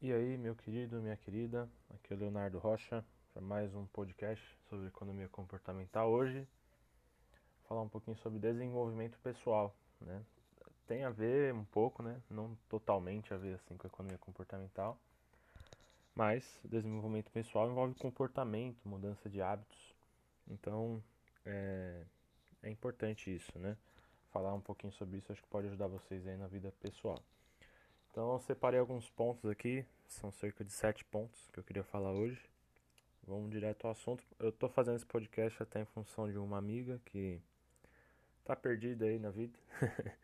E aí, meu querido, minha querida, aqui é o Leonardo Rocha para mais um podcast sobre economia comportamental. Hoje, falar um pouquinho sobre desenvolvimento pessoal, né? Tem a ver um pouco, né? Não totalmente a ver assim com a economia comportamental, mas desenvolvimento pessoal envolve comportamento, mudança de hábitos. Então, é, é importante isso, né? Falar um pouquinho sobre isso acho que pode ajudar vocês aí na vida pessoal. Então eu separei alguns pontos aqui, são cerca de sete pontos que eu queria falar hoje. Vamos direto ao assunto. Eu estou fazendo esse podcast até em função de uma amiga que tá perdida aí na vida.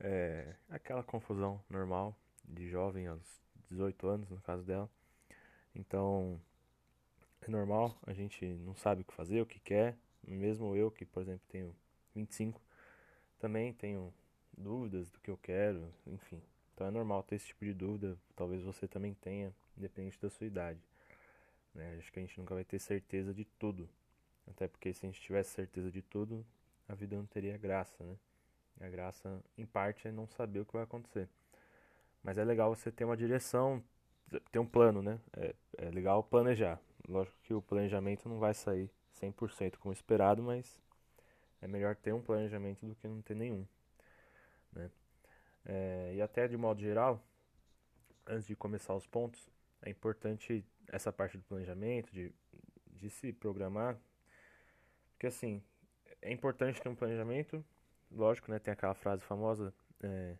é aquela confusão normal de jovem aos 18 anos, no caso dela. Então, é normal, a gente não sabe o que fazer, o que quer. Mesmo eu, que por exemplo tenho 25, também tenho dúvidas do que eu quero, enfim. Então é normal ter esse tipo de dúvida, talvez você também tenha, independente da sua idade. Né? Acho que a gente nunca vai ter certeza de tudo. Até porque se a gente tivesse certeza de tudo, a vida não teria graça, né? A graça, em parte, é não saber o que vai acontecer. Mas é legal você ter uma direção, ter um plano, né? É, é legal planejar. Lógico que o planejamento não vai sair 100% como esperado, mas é melhor ter um planejamento do que não ter nenhum? É, e até de modo geral, antes de começar os pontos, é importante essa parte do planejamento, de, de se programar, porque assim, é importante ter um planejamento, lógico, né, tem aquela frase famosa, é,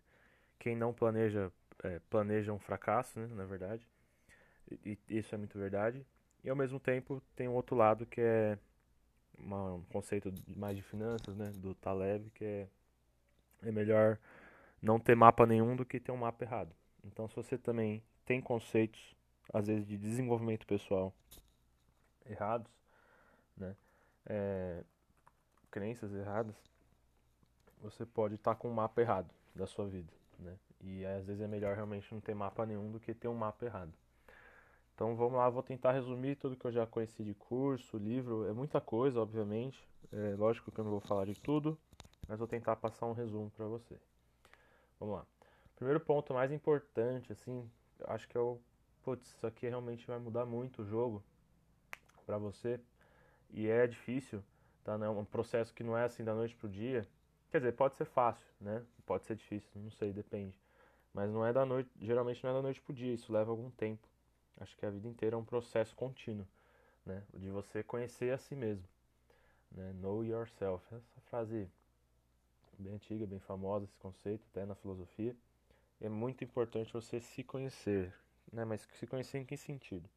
quem não planeja, é, planeja um fracasso, né, na verdade, e, e, isso é muito verdade, e ao mesmo tempo tem um outro lado que é uma, um conceito mais de finanças, né, do Taleb, que é, é melhor não ter mapa nenhum do que ter um mapa errado. Então, se você também tem conceitos, às vezes, de desenvolvimento pessoal errados, né, é, crenças erradas, você pode estar tá com um mapa errado da sua vida, né? E às vezes é melhor realmente não ter mapa nenhum do que ter um mapa errado. Então vamos lá, vou tentar resumir tudo que eu já conheci de curso, livro, é muita coisa, obviamente. É lógico que eu não vou falar de tudo, mas vou tentar passar um resumo para você. Vamos lá. Primeiro ponto mais importante, assim, acho que é o. Putz, isso aqui realmente vai mudar muito o jogo para você. E é difícil, tá? É um processo que não é assim da noite pro dia. Quer dizer, pode ser fácil, né? Pode ser difícil, não sei, depende. Mas não é da noite, geralmente não é da noite pro dia, isso leva algum tempo. Acho que a vida inteira é um processo contínuo, né? De você conhecer a si mesmo, né? Know yourself. Essa frase bem antiga, bem famosa esse conceito, até na filosofia. É muito importante você se conhecer, né? Mas se conhecer em que sentido?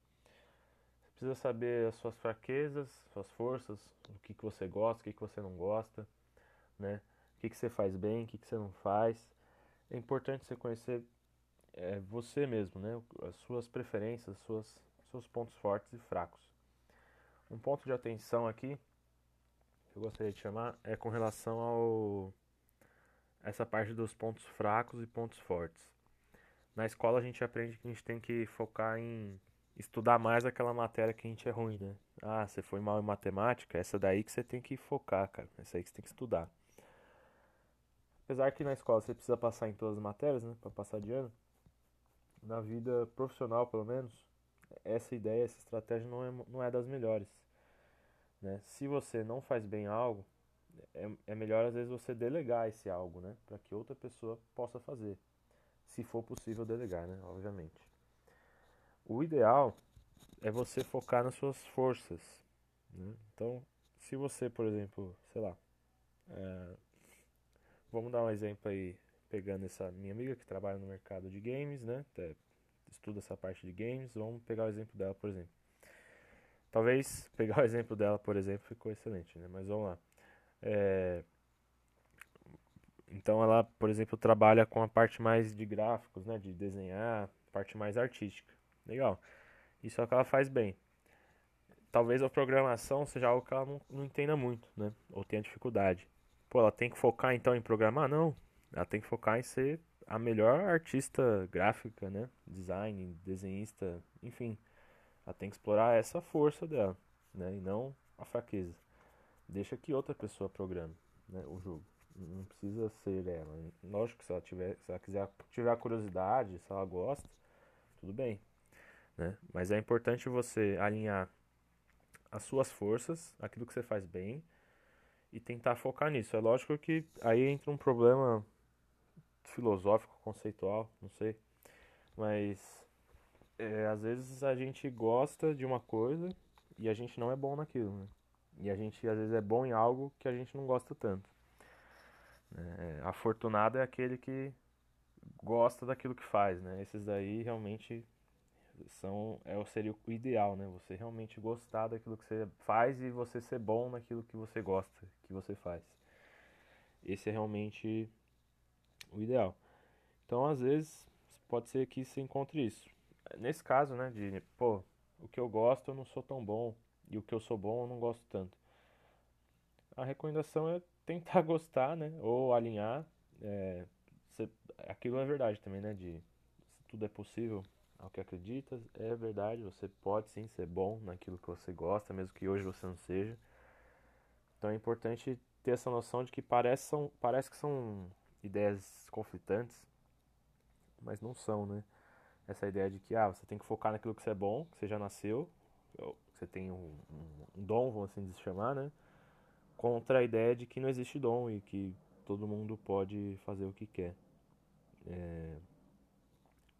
Você precisa saber as suas fraquezas, suas forças, o que, que você gosta, o que, que você não gosta, né? O que, que você faz bem, o que, que você não faz. É importante você conhecer é, você mesmo, né? As suas preferências, suas, seus pontos fortes e fracos. Um ponto de atenção aqui que eu gostaria de chamar é com relação ao essa parte dos pontos fracos e pontos fortes. Na escola a gente aprende que a gente tem que focar em estudar mais aquela matéria que a gente é ruim, né? Ah, você foi mal em matemática, essa daí que você tem que focar, cara. Essa aí que você tem que estudar. Apesar que na escola você precisa passar em todas as matérias, né, para passar de ano. Na vida profissional, pelo menos, essa ideia, essa estratégia não é, não é das melhores. Né? Se você não faz bem algo, é, é melhor às vezes você delegar esse algo, né? Para que outra pessoa possa fazer. Se for possível delegar, né? Obviamente. O ideal é você focar nas suas forças. Né? Então, se você, por exemplo, sei lá, é, vamos dar um exemplo aí, pegando essa minha amiga que trabalha no mercado de games, né? Até estuda essa parte de games, vamos pegar o exemplo dela, por exemplo. Talvez pegar o exemplo dela, por exemplo, ficou excelente, né? Mas vamos lá. É, então ela, por exemplo, trabalha com a parte mais de gráficos, né, de desenhar, parte mais artística. Legal. Isso é o que ela faz bem. Talvez a programação seja algo que ela não, não entenda muito, né? Ou tenha dificuldade. Pô, ela tem que focar então em programar? Não. Ela tem que focar em ser a melhor artista gráfica, né? Design, desenhista, enfim. Ela tem que explorar essa força dela, né? E não a fraqueza deixa que outra pessoa programe né, o jogo. Não precisa ser ela. Lógico que se ela tiver, se ela quiser tiver a curiosidade, se ela gosta, tudo bem. né? Mas é importante você alinhar as suas forças, aquilo que você faz bem, e tentar focar nisso. É lógico que aí entra um problema filosófico, conceitual, não sei, mas é, às vezes a gente gosta de uma coisa e a gente não é bom naquilo, né? E a gente às vezes é bom em algo que a gente não gosta tanto. É, afortunado é aquele que gosta daquilo que faz, né? Esses daí realmente são é seria o ideal, né? Você realmente gostar daquilo que você faz e você ser bom naquilo que você gosta, que você faz. Esse é realmente o ideal. Então, às vezes, pode ser que se encontre isso. Nesse caso, né, de, pô, o que eu gosto eu não sou tão bom e o que eu sou bom eu não gosto tanto. A recomendação é tentar gostar, né, ou alinhar. É, aquilo é verdade também, né, de tudo é possível, ao que acreditas, é verdade, você pode sim ser bom naquilo que você gosta, mesmo que hoje você não seja. Então é importante ter essa noção de que parece, são, parece que são ideias conflitantes, mas não são, né? Essa ideia de que ah, você tem que focar naquilo que você é bom, que você já nasceu, você tem um, um, dom, vamos assim se chamar, né? Contra a ideia de que não existe dom e que todo mundo pode fazer o que quer. É,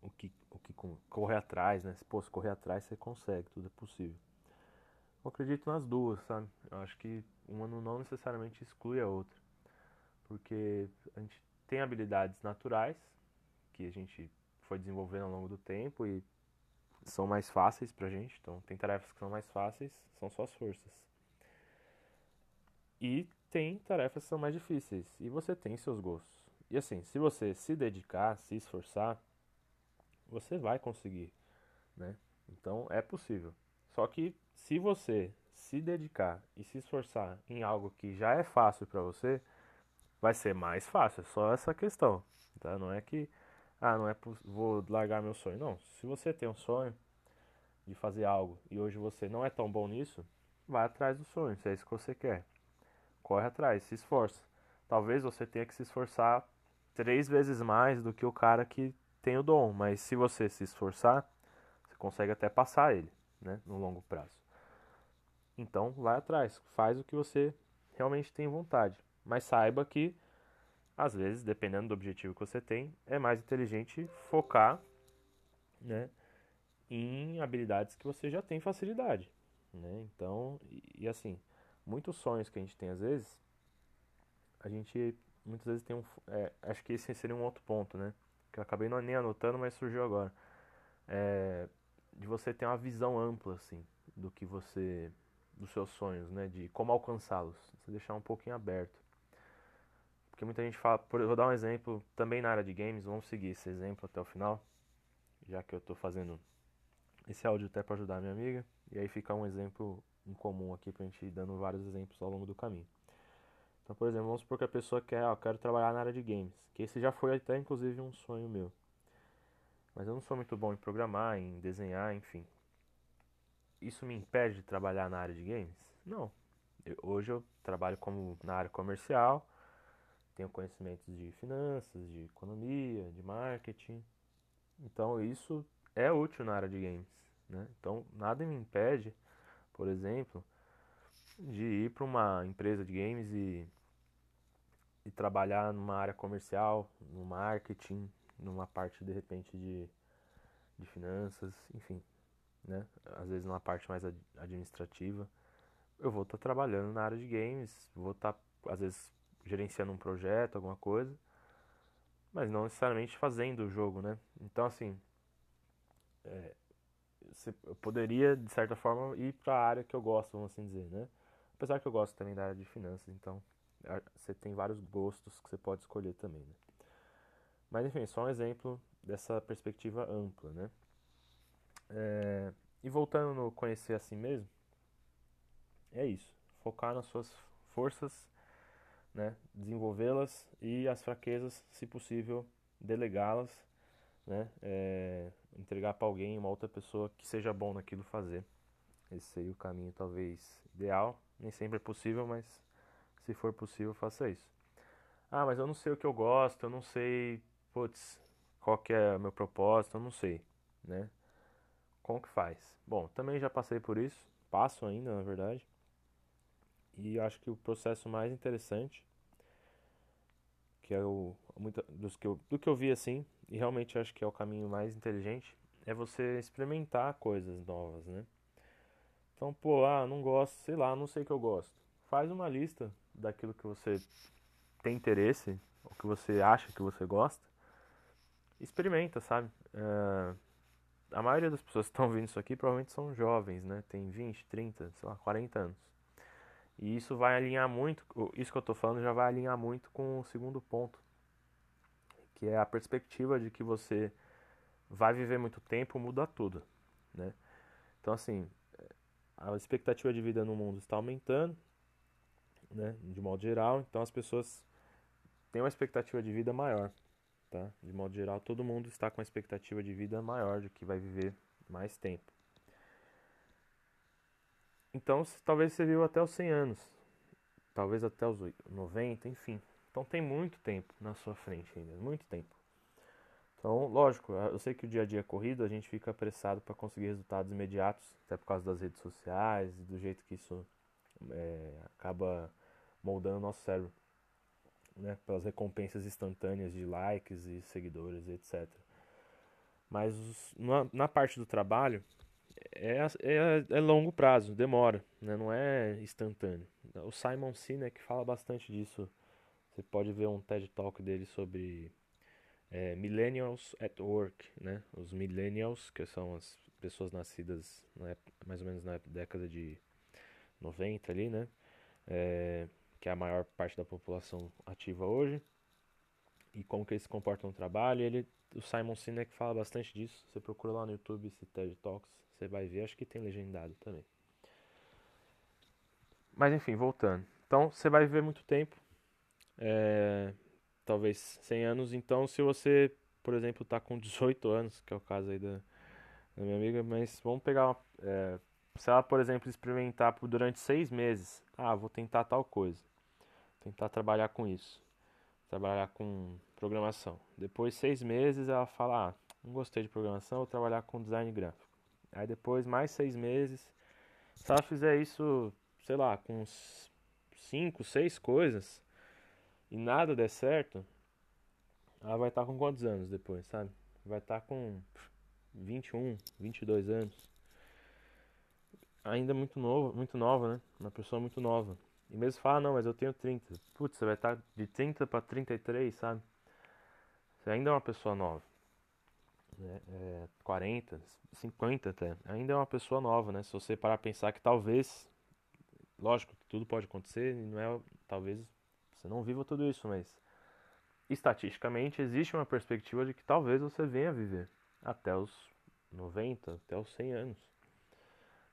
o que, o que correr atrás, né? Pô, se correr atrás você consegue, tudo é possível. Eu acredito nas duas, sabe? Eu acho que uma não necessariamente exclui a outra. Porque a gente tem habilidades naturais que a gente foi desenvolvendo ao longo do tempo e são mais fáceis pra gente. Então, tem tarefas que são mais fáceis, são só as forças. E tem tarefas que são mais difíceis e você tem seus gostos. E assim, se você se dedicar, se esforçar, você vai conseguir, né? Então é possível. Só que se você se dedicar e se esforçar em algo que já é fácil para você, vai ser mais fácil. É só essa questão, tá? Não é que ah, não é vou largar meu sonho. Não, se você tem um sonho de fazer algo e hoje você não é tão bom nisso, vai atrás do sonho, se é isso que você quer. Corre atrás, se esforça. Talvez você tenha que se esforçar três vezes mais do que o cara que tem o dom, mas se você se esforçar, você consegue até passar ele, né, no longo prazo. Então, vai atrás, faz o que você realmente tem vontade, mas saiba que às vezes, dependendo do objetivo que você tem, é mais inteligente focar, né, em habilidades que você já tem facilidade, né? Então, e, e assim, muitos sonhos que a gente tem às vezes, a gente muitas vezes tem um, é, acho que esse seria um outro ponto, né? que eu acabei nem anotando, mas surgiu agora. É, de você ter uma visão ampla, assim, do que você. dos seus sonhos, né? De como alcançá-los. Você deixar um pouquinho aberto. Porque muita gente fala. Vou dar um exemplo também na área de games, vamos seguir esse exemplo até o final. Já que eu estou fazendo esse áudio até para ajudar a minha amiga. E aí fica um exemplo em comum aqui pra gente ir dando vários exemplos ao longo do caminho. Então, por exemplo, vamos supor que a pessoa quer, ó, quero trabalhar na área de games, que esse já foi até inclusive um sonho meu. Mas eu não sou muito bom em programar, em desenhar, enfim. Isso me impede de trabalhar na área de games? Não. Eu, hoje eu trabalho como na área comercial, tenho conhecimentos de finanças, de economia, de marketing. Então isso é útil na área de games. Né? Então nada me impede, por exemplo, de ir para uma empresa de games e e trabalhar numa área comercial, no marketing, numa parte de repente de, de finanças, enfim, né? Às vezes numa parte mais administrativa. Eu vou estar tá trabalhando na área de games, vou estar tá, às vezes gerenciando um projeto, alguma coisa, mas não necessariamente fazendo o jogo, né? Então assim, é, eu poderia de certa forma ir para a área que eu gosto, vamos assim dizer, né? Apesar que eu gosto também da área de finanças, então você tem vários gostos que você pode escolher também, né? Mas enfim, só um exemplo dessa perspectiva ampla, né? É, e voltando no conhecer a si mesmo, é isso. Focar nas suas forças, né? Desenvolvê-las e as fraquezas, se possível, delegá-las, né? É, entregar para alguém, uma outra pessoa que seja bom naquilo fazer. Esse seria o caminho talvez ideal. Nem sempre é possível, mas se for possível, faça isso. Ah, mas eu não sei o que eu gosto, eu não sei, putz, qual que é o meu propósito, eu não sei, né? como que faz? Bom, também já passei por isso, passo ainda, na verdade. E acho que o processo mais interessante, que é o muito, dos que eu, do que eu vi assim, e realmente acho que é o caminho mais inteligente, é você experimentar coisas novas, né? Então, pô, ah, não gosto, sei lá, não sei o que eu gosto. Faz uma lista daquilo que você tem interesse, ou que você acha que você gosta. Experimenta, sabe? Uh, a maioria das pessoas que estão ouvindo isso aqui provavelmente são jovens, né? Tem 20, 30, sei lá, 40 anos. E isso vai alinhar muito, isso que eu estou falando já vai alinhar muito com o segundo ponto, que é a perspectiva de que você vai viver muito tempo muda tudo, né? Então assim, a expectativa de vida no mundo está aumentando, né, de modo geral, então as pessoas têm uma expectativa de vida maior, tá? De modo geral, todo mundo está com uma expectativa de vida maior de que vai viver mais tempo. Então, talvez você viva até os 100 anos, talvez até os 90, enfim. Então tem muito tempo na sua frente ainda, muito tempo. Então, lógico, eu sei que o dia a dia é corrido, a gente fica apressado para conseguir resultados imediatos, até por causa das redes sociais e do jeito que isso é, acaba moldando o nosso cérebro, né? Pelas recompensas instantâneas de likes e seguidores, etc. Mas na, na parte do trabalho, é, é, é, longo prazo, demora, né? não é instantâneo. O Simon Sinek fala bastante disso. Você pode ver um TED Talk dele sobre é, Millennials at Work, né? Os Millennials, que são as pessoas nascidas na, mais ou menos na década de 90 ali, né? É, que é a maior parte da população ativa hoje. E como que eles se comportam no trabalho. Ele, o Simon Sinek fala bastante disso. Você procura lá no YouTube esse TED Talks, você vai ver. Acho que tem legendado também. Mas enfim, voltando. Então, você vai viver muito tempo. É, talvez 100 anos. Então, se você, por exemplo, está com 18 anos, que é o caso aí da, da minha amiga, mas vamos pegar uma, é, se ela, por exemplo, experimentar por, durante seis meses, ah, vou tentar tal coisa, tentar trabalhar com isso, trabalhar com programação. Depois seis meses ela fala, ah, não gostei de programação, vou trabalhar com design gráfico. Aí depois mais seis meses, se ela fizer isso, sei lá, com cinco, seis coisas, e nada der certo, ela vai estar tá com quantos anos depois, sabe? Vai estar tá com 21, 22 anos. Ainda muito novo, muito nova, né? Uma pessoa muito nova. E mesmo fala, ah, não, mas eu tenho 30. Putz, você vai estar tá de 30 para 33, sabe? Você ainda é uma pessoa nova. Né? É, 40, 50 até. Ainda é uma pessoa nova, né? Se você parar a pensar que talvez, lógico que tudo pode acontecer, não é, talvez você não viva tudo isso, mas estatisticamente existe uma perspectiva de que talvez você venha viver até os 90, até os 100 anos.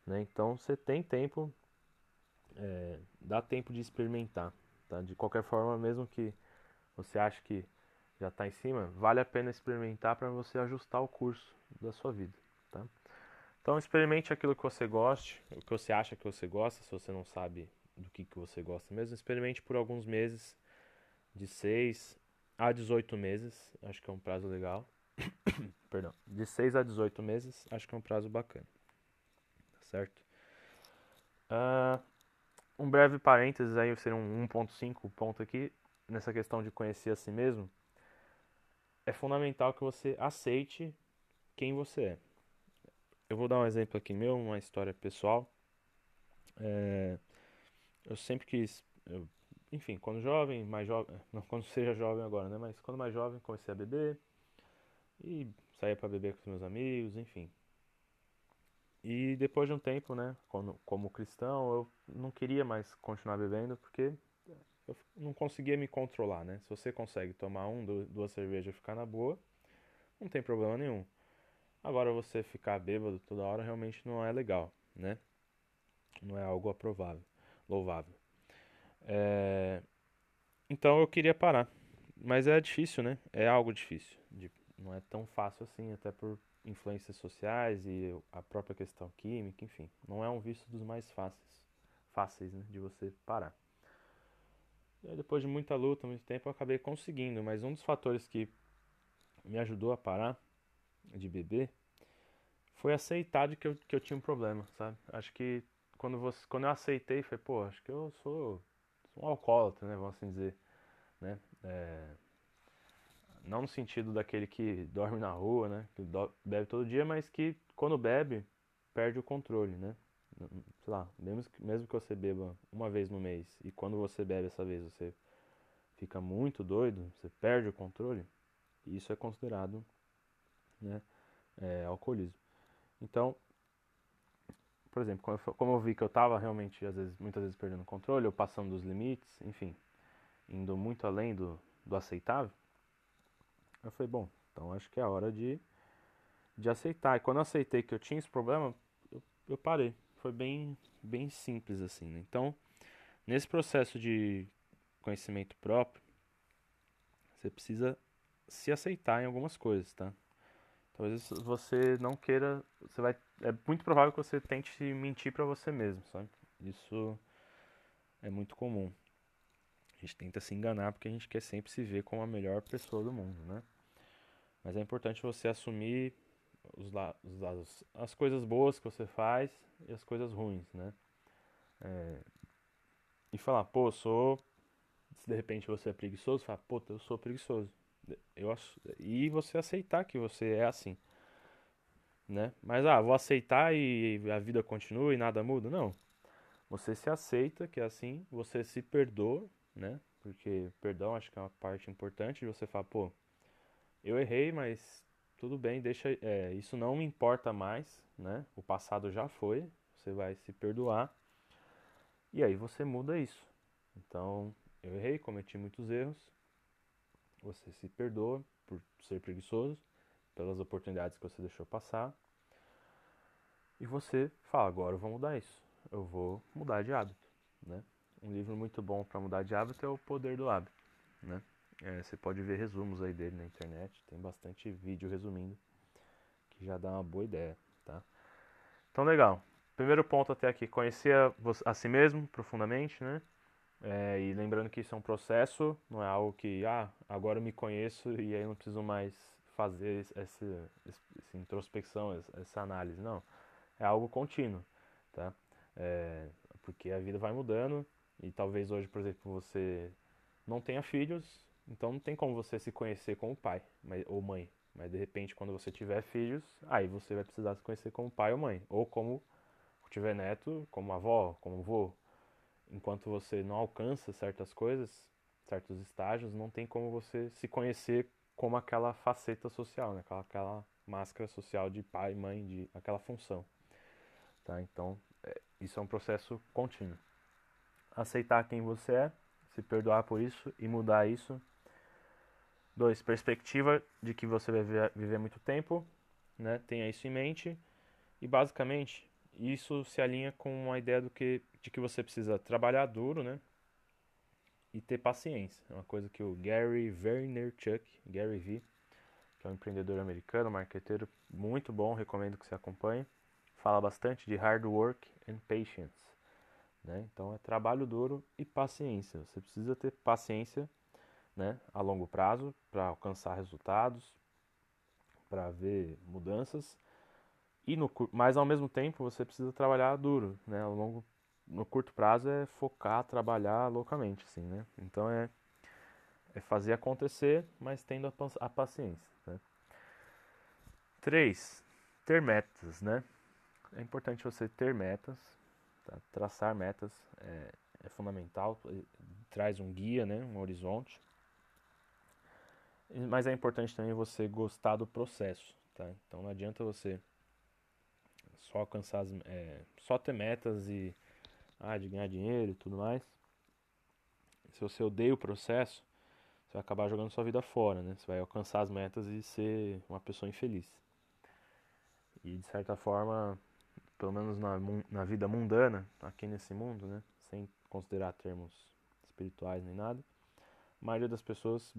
Né? Então você tem tempo, é, dá tempo de experimentar. Tá? De qualquer forma, mesmo que você ache que já está em cima, vale a pena experimentar para você ajustar o curso da sua vida. Tá? Então experimente aquilo que você goste, o que você acha que você gosta, se você não sabe do que, que você gosta mesmo. Experimente por alguns meses, de 6 a 18 meses, acho que é um prazo legal. Perdão, de 6 a 18 meses, acho que é um prazo bacana. Tá certo? Uh, um breve parênteses aí, ser um 1.5 ponto aqui, nessa questão de conhecer a si mesmo. É fundamental que você aceite quem você é. Eu vou dar um exemplo aqui meu, uma história pessoal. É, eu sempre quis, eu, enfim, quando jovem, mais jovem, não quando seja jovem agora, né? Mas quando mais jovem comecei a beber e saía para beber com os meus amigos, enfim. E depois de um tempo, né, como, como cristão, eu não queria mais continuar bebendo porque eu não conseguia me controlar, né? Se você consegue tomar um, duas cervejas e ficar na boa, não tem problema nenhum. Agora você ficar bêbado toda hora realmente não é legal, né? Não é algo aprovável louvável. É... Então eu queria parar, mas é difícil, né? É algo difícil. Não é tão fácil assim, até por influências sociais e a própria questão química, enfim. Não é um vício dos mais fáceis, fáceis né, de você parar. E aí, depois de muita luta, muito tempo, eu acabei conseguindo, mas um dos fatores que me ajudou a parar de beber foi aceitar de que eu, que eu tinha um problema, sabe? Acho que quando, você, quando eu aceitei, foi, pô, acho que eu sou, sou um alcoólatra, né? Vamos assim dizer, né? É, não no sentido daquele que dorme na rua, né? Que bebe todo dia, mas que quando bebe, perde o controle, né? Sei lá, mesmo que, mesmo que você beba uma vez no mês e quando você bebe essa vez você fica muito doido, você perde o controle, isso é considerado né, é, alcoolismo. Então, por exemplo, como eu vi que eu estava realmente, às vezes, muitas vezes perdendo o controle, ou passando dos limites, enfim, indo muito além do, do aceitável, eu falei, bom, então acho que é a hora de, de aceitar. E quando eu aceitei que eu tinha esse problema, eu, eu parei. Foi bem, bem simples assim. Né? Então, nesse processo de conhecimento próprio, você precisa se aceitar em algumas coisas, tá? Talvez você não queira, você vai, é muito provável que você tente mentir para você mesmo, sabe? Isso é muito comum. A gente tenta se enganar porque a gente quer sempre se ver como a melhor pessoa do mundo, né? Mas é importante você assumir os, os as coisas boas que você faz e as coisas ruins, né? É, e falar, pô, eu sou. Se de repente você é preguiçoso, fala, pô, eu sou preguiçoso. Eu, e você aceitar que você é assim. Né? Mas, ah, vou aceitar e a vida continua e nada muda? Não. Você se aceita que é assim, você se perdoa, né? Porque perdão acho que é uma parte importante de você falar, pô, eu errei, mas tudo bem, deixa, é, isso não me importa mais, né? O passado já foi, você vai se perdoar e aí você muda isso. Então, eu errei, cometi muitos erros, você se perdoa por ser preguiçoso, pelas oportunidades que você deixou passar. E você fala, agora eu vou mudar isso. Eu vou mudar de hábito, né? Um livro muito bom para mudar de hábito é O Poder do Hábito, né? É, você pode ver resumos aí dele na internet, tem bastante vídeo resumindo, que já dá uma boa ideia, tá? Então, legal. Primeiro ponto até aqui, conhecer a, a si mesmo profundamente, né? É, e lembrando que isso é um processo, não é algo que, ah, agora eu me conheço e aí não preciso mais fazer essa, essa introspecção, essa análise. Não, é algo contínuo, tá? É, porque a vida vai mudando e talvez hoje, por exemplo, você não tenha filhos, então não tem como você se conhecer como pai ou mãe. Mas de repente, quando você tiver filhos, aí você vai precisar se conhecer como pai ou mãe. Ou como tiver neto, como avó, como avô enquanto você não alcança certas coisas, certos estágios, não tem como você se conhecer como aquela faceta social, né? aquela, aquela máscara social de pai, mãe, de aquela função. Tá? Então, é, isso é um processo contínuo. Aceitar quem você é, se perdoar por isso e mudar isso. Dois, perspectiva de que você vai viver, viver muito tempo, né? tenha isso em mente. E basicamente, isso se alinha com a ideia do que, de que você precisa trabalhar duro, né? E ter paciência. É uma coisa que o Gary Vaynerchuk, Gary V, que é um empreendedor americano, marqueteiro muito bom, recomendo que você acompanhe. Fala bastante de hard work and patience. Né? Então é trabalho duro e paciência. Você precisa ter paciência né, a longo prazo para alcançar resultados, para ver mudanças e no, mas ao mesmo tempo você precisa trabalhar duro, né? Ao longo, no curto prazo é focar, trabalhar loucamente, assim, né? Então é, é fazer acontecer, mas tendo a, a paciência. Né? Três, ter metas, né? É importante você ter metas, tá? traçar metas é, é fundamental, traz um guia, né? Um horizonte. Mas é importante também você gostar do processo, tá? Então não adianta você só alcançar as, é, só ter metas e ah, de ganhar dinheiro e tudo mais. Se você odeia o processo, você vai acabar jogando sua vida fora, né? Você vai alcançar as metas e ser uma pessoa infeliz. E de certa forma, pelo menos na, na vida mundana, aqui nesse mundo, né? Sem considerar termos espirituais nem nada, a maioria das pessoas,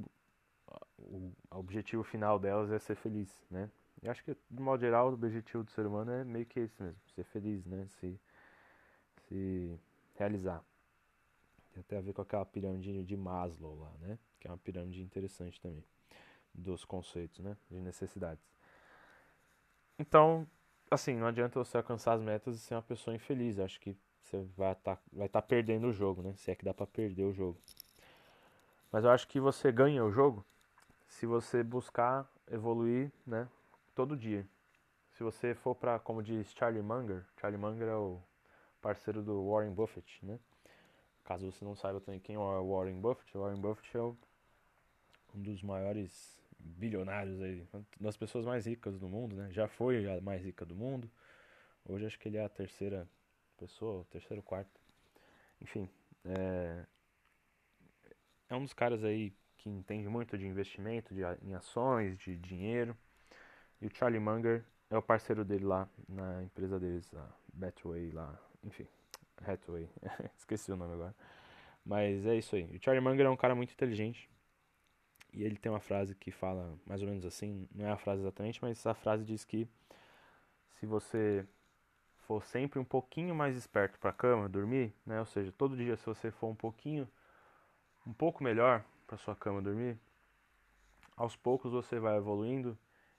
o objetivo final delas é ser feliz, né? Eu acho que, de modo geral, o objetivo do ser humano é meio que esse mesmo, ser feliz, né? Se, se realizar. Tem até a ver com aquela pirâmide de Maslow lá, né? Que é uma pirâmide interessante também, dos conceitos, né? De necessidades. Então, assim, não adianta você alcançar as metas e ser uma pessoa infeliz. Acho que você vai estar tá, vai tá perdendo o jogo, né? Se é que dá para perder o jogo. Mas eu acho que você ganha o jogo se você buscar evoluir, né, todo dia. Se você for para, como diz Charlie Munger, Charlie Munger é o parceiro do Warren Buffett, né? Caso você não saiba também quem é o Warren Buffett, o Warren Buffett é o, um dos maiores bilionários aí, uma das pessoas mais ricas do mundo, né? Já foi a mais rica do mundo. Hoje acho que ele é a terceira pessoa, terceiro quarto. Enfim, é, é um dos caras aí que entende muito de investimento, de, em ações, de dinheiro. E o Charlie Munger é o parceiro dele lá na empresa deles, a Betway lá, enfim, Hathaway, esqueci o nome agora. Mas é isso aí. O Charlie Munger é um cara muito inteligente. E ele tem uma frase que fala mais ou menos assim, não é a frase exatamente, mas essa frase diz que se você for sempre um pouquinho mais esperto para a cama, dormir, né? Ou seja, todo dia se você for um pouquinho um pouco melhor para sua cama dormir, aos poucos você vai evoluindo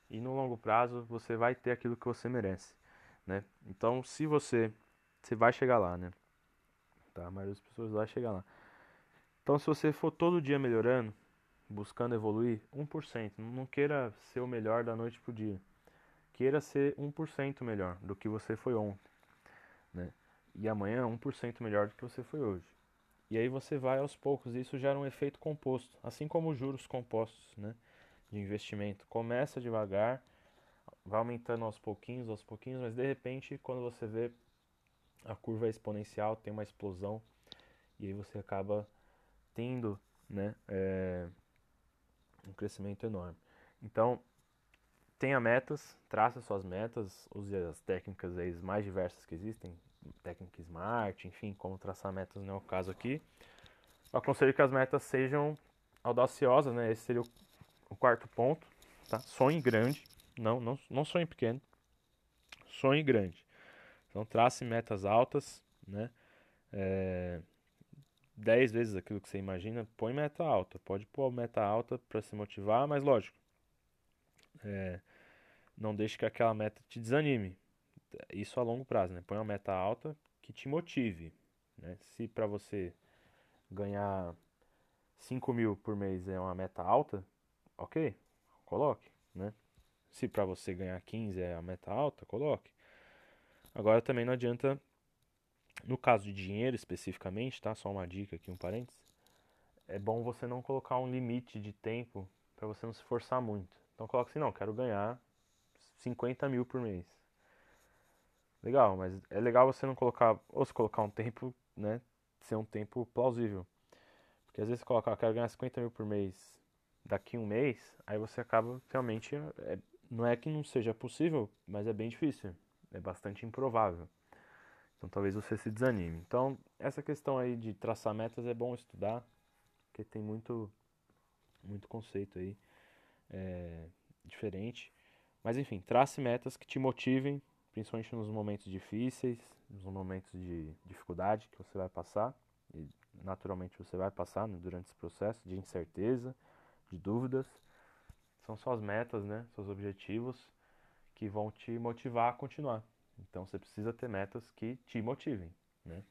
e no longo prazo você vai ter aquilo que você merece, né? Então, se você você vai chegar lá, né? Tá, a maioria pessoas vai chegar lá. Então, se você for todo dia melhorando, buscando evoluir 1%, não queira ser o melhor da noite pro dia. Queira ser 1% melhor do que você foi ontem, né? E amanhã 1% melhor do que você foi hoje. E aí você vai aos poucos, e isso gera um efeito composto, assim como os juros compostos, né, de investimento. Começa devagar, vai aumentando aos pouquinhos, aos pouquinhos, mas de repente, quando você vê a curva exponencial, tem uma explosão, e aí você acaba tendo, né, é, um crescimento enorme. Então, tenha metas, traça suas metas, use as técnicas aí mais diversas que existem, técnica Smart, enfim, como traçar metas não é o caso aqui. Eu aconselho que as metas sejam audaciosas, né? Esse seria o, quarto ponto, tá? Sonhe grande, não, não, não sonhe pequeno, sonhe grande. Então trace metas altas, né? É, 10 vezes aquilo que você imagina, põe meta alta. Pode pôr meta alta para se motivar, mas lógico, é, não deixe que aquela meta te desanime isso a longo prazo, né? Põe uma meta alta que te motive, né? Se para você ganhar 5 mil por mês é uma meta alta, ok, coloque, né? Se para você ganhar 15 é a meta alta, coloque. Agora também não adianta, no caso de dinheiro especificamente, tá? Só uma dica aqui, um parênteses. É bom você não colocar um limite de tempo para você não se forçar muito. Então coloque assim, não, quero ganhar 50 mil por mês. Legal, mas é legal você não colocar, ou se colocar um tempo, né, ser um tempo plausível. Porque às vezes você coloca, ah, quero ganhar 50 mil por mês daqui um mês, aí você acaba realmente, é, não é que não seja possível, mas é bem difícil, é bastante improvável. Então talvez você se desanime. Então essa questão aí de traçar metas é bom estudar, porque tem muito, muito conceito aí é, diferente. Mas enfim, trace metas que te motivem principalmente nos momentos difíceis, nos momentos de dificuldade que você vai passar, e naturalmente você vai passar né, durante esse processo de incerteza, de dúvidas. São suas metas, né, seus objetivos que vão te motivar a continuar. Então você precisa ter metas que te motivem, né?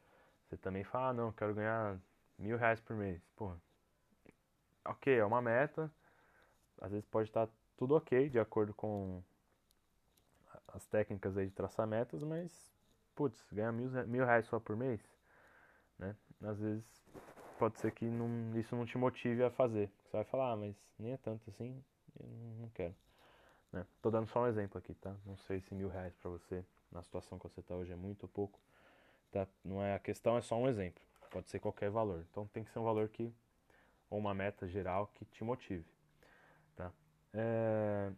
Você também fala, ah, não, quero ganhar mil reais por mês. Pô, ok, é uma meta. Às vezes pode estar tudo ok, de acordo com as técnicas aí de traçar metas, mas, putz, ganhar mil, mil reais só por mês, né? Às vezes pode ser que não, isso não te motive a fazer. Você vai falar, ah, mas nem é tanto assim, eu não quero. Né? Tô dando só um exemplo aqui, tá? Não sei se mil reais para você, na situação que você tá hoje, é muito ou pouco. Tá? Não é a questão, é só um exemplo. Pode ser qualquer valor. Então tem que ser um valor que, ou uma meta geral que te motive. Tá? É...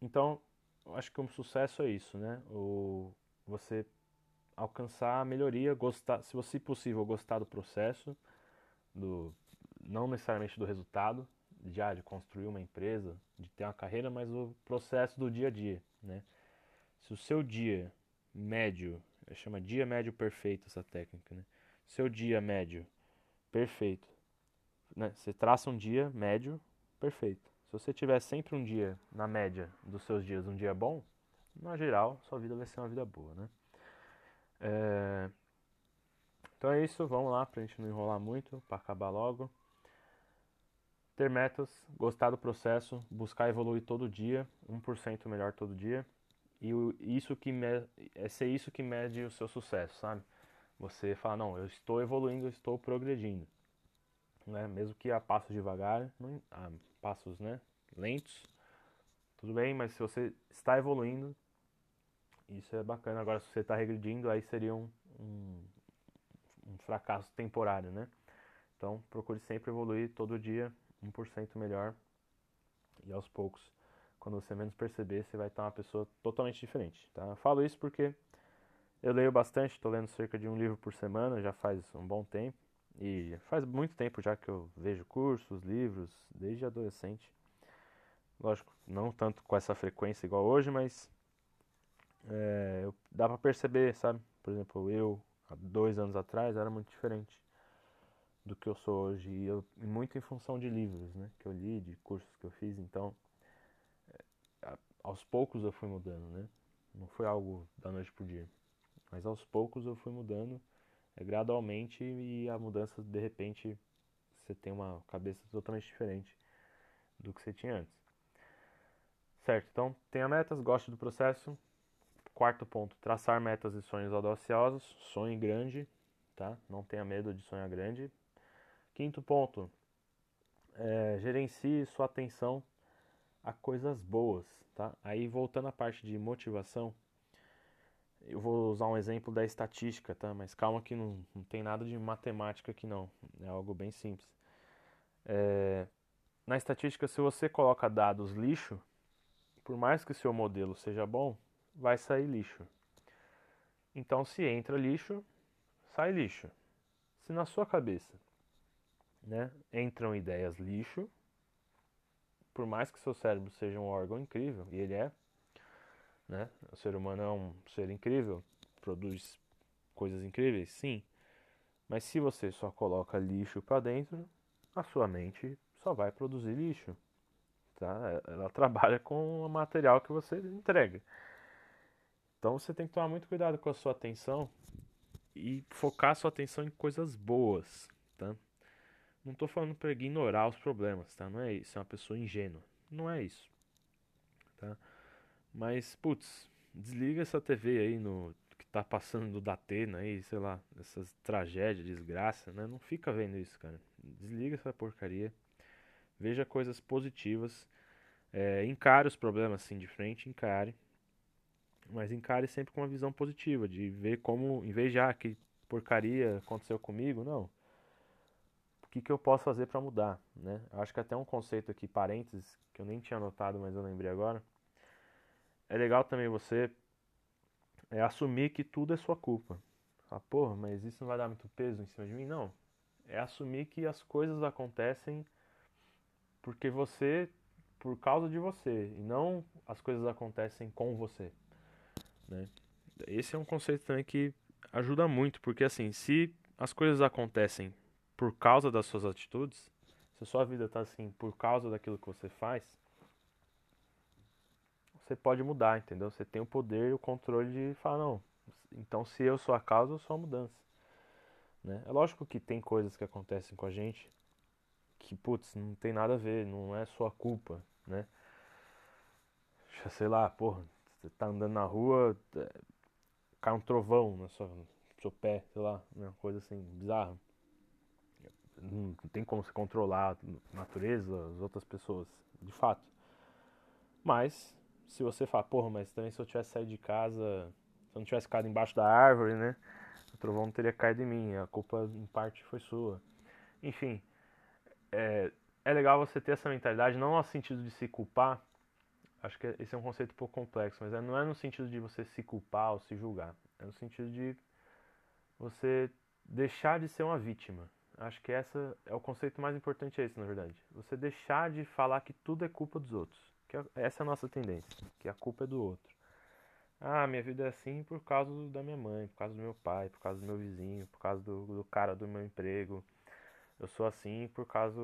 Então, acho que um sucesso é isso, né? O, você alcançar a melhoria, gostar, se você possível, gostar do processo, do, não necessariamente do resultado, já de construir uma empresa, de ter uma carreira, mas o processo do dia a dia, né? Se o seu dia médio, chama dia médio perfeito essa técnica, né? Seu dia médio perfeito, né? Você traça um dia médio perfeito. Se você tiver sempre um dia, na média dos seus dias, um dia bom, na geral, sua vida vai ser uma vida boa, né? É... Então é isso, vamos lá, pra gente não enrolar muito, para acabar logo. Ter metas, gostar do processo, buscar evoluir todo dia, 1% melhor todo dia. E isso que é ser isso que mede o seu sucesso, sabe? Você fala, não, eu estou evoluindo, eu estou progredindo. Né? Mesmo que a passos devagar, a passos né, lentos, tudo bem, mas se você está evoluindo, isso é bacana. Agora, se você está regredindo, aí seria um, um, um fracasso temporário, né? Então, procure sempre evoluir todo dia 1% melhor e aos poucos, quando você menos perceber, você vai estar uma pessoa totalmente diferente, tá? Eu falo isso porque eu leio bastante, estou lendo cerca de um livro por semana, já faz um bom tempo. E faz muito tempo já que eu vejo cursos, livros, desde adolescente. Lógico, não tanto com essa frequência igual hoje, mas é, eu, dá pra perceber, sabe? Por exemplo, eu, há dois anos atrás, era muito diferente do que eu sou hoje. E eu, muito em função de livros, né? Que eu li, de cursos que eu fiz. Então, é, aos poucos eu fui mudando, né? Não foi algo da noite pro dia. Mas aos poucos eu fui mudando é, gradualmente e a mudança, de repente, você tem uma cabeça totalmente diferente do que você tinha antes. Certo, então tenha metas, goste do processo. Quarto ponto, traçar metas e sonhos audaciosos. Sonhe grande, tá? Não tenha medo de sonhar grande. Quinto ponto, é, gerencie sua atenção a coisas boas, tá? Aí voltando à parte de motivação, eu vou usar um exemplo da estatística, tá? Mas calma que não, não tem nada de matemática aqui não, é algo bem simples. É, na estatística, se você coloca dados lixo, por mais que o seu modelo seja bom, vai sair lixo. Então, se entra lixo, sai lixo. Se na sua cabeça né, entram ideias lixo, por mais que seu cérebro seja um órgão incrível, e ele é, né, o ser humano é um ser incrível, produz coisas incríveis, sim. Mas se você só coloca lixo para dentro, a sua mente só vai produzir lixo. Tá? Ela trabalha com o material que você entrega. Então você tem que tomar muito cuidado com a sua atenção e focar a sua atenção em coisas boas, tá? Não estou falando para ignorar os problemas, tá? Não é isso, é uma pessoa ingênua. Não é isso, tá? Mas, putz, desliga essa TV aí no que tá passando do Datena aí, sei lá, essas tragédias, desgraça, né? Não fica vendo isso, cara. Desliga essa porcaria veja coisas positivas, é, encare os problemas assim de frente, encare, mas encare sempre com uma visão positiva, de ver como, em vez de, ah, que porcaria aconteceu comigo, não. O que, que eu posso fazer para mudar, né? Eu acho que até um conceito aqui, parênteses, que eu nem tinha notado, mas eu lembrei agora. É legal também você é, assumir que tudo é sua culpa. Ah, porra, mas isso não vai dar muito peso em cima de mim? Não. É assumir que as coisas acontecem porque você, por causa de você, e não as coisas acontecem com você. Né? Esse é um conceito também que ajuda muito, porque assim, se as coisas acontecem por causa das suas atitudes, se a sua vida está assim por causa daquilo que você faz, você pode mudar, entendeu? Você tem o poder e o controle de falar, não, então se eu sou a causa, eu sou a mudança. Né? É lógico que tem coisas que acontecem com a gente que, putz, não tem nada a ver, não é sua culpa, né? Sei lá, porra, você tá andando na rua, é, cai um trovão no seu, no seu pé, sei lá, uma coisa assim, bizarra. Não tem como se controlar a natureza, as outras pessoas, de fato. Mas, se você fala, porra, mas também se eu tivesse saído de casa, se eu não tivesse ficado embaixo da árvore, né? O trovão não teria caído em mim, a culpa em parte foi sua. Enfim, é, é legal você ter essa mentalidade, não no sentido de se culpar, acho que esse é um conceito um pouco complexo, mas é, não é no sentido de você se culpar ou se julgar, é no sentido de você deixar de ser uma vítima. Acho que essa é o conceito mais importante é esse, na verdade. Você deixar de falar que tudo é culpa dos outros. Que é, essa é a nossa tendência, que a culpa é do outro. Ah, minha vida é assim por causa da minha mãe, por causa do meu pai, por causa do meu vizinho, por causa do, do cara do meu emprego, eu sou assim por causa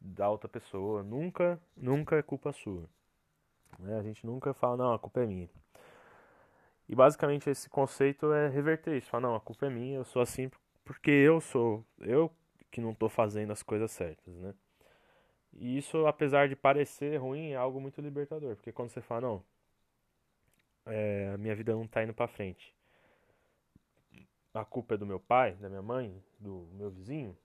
da outra pessoa. Nunca, nunca é culpa sua. Né? A gente nunca fala, não, a culpa é minha. E basicamente esse conceito é reverter isso. Falar, não, a culpa é minha, eu sou assim porque eu sou, eu que não estou fazendo as coisas certas, né? E isso, apesar de parecer ruim, é algo muito libertador. Porque quando você fala, não, é, minha vida não está indo para frente. A culpa é do meu pai, da minha mãe, do meu vizinho.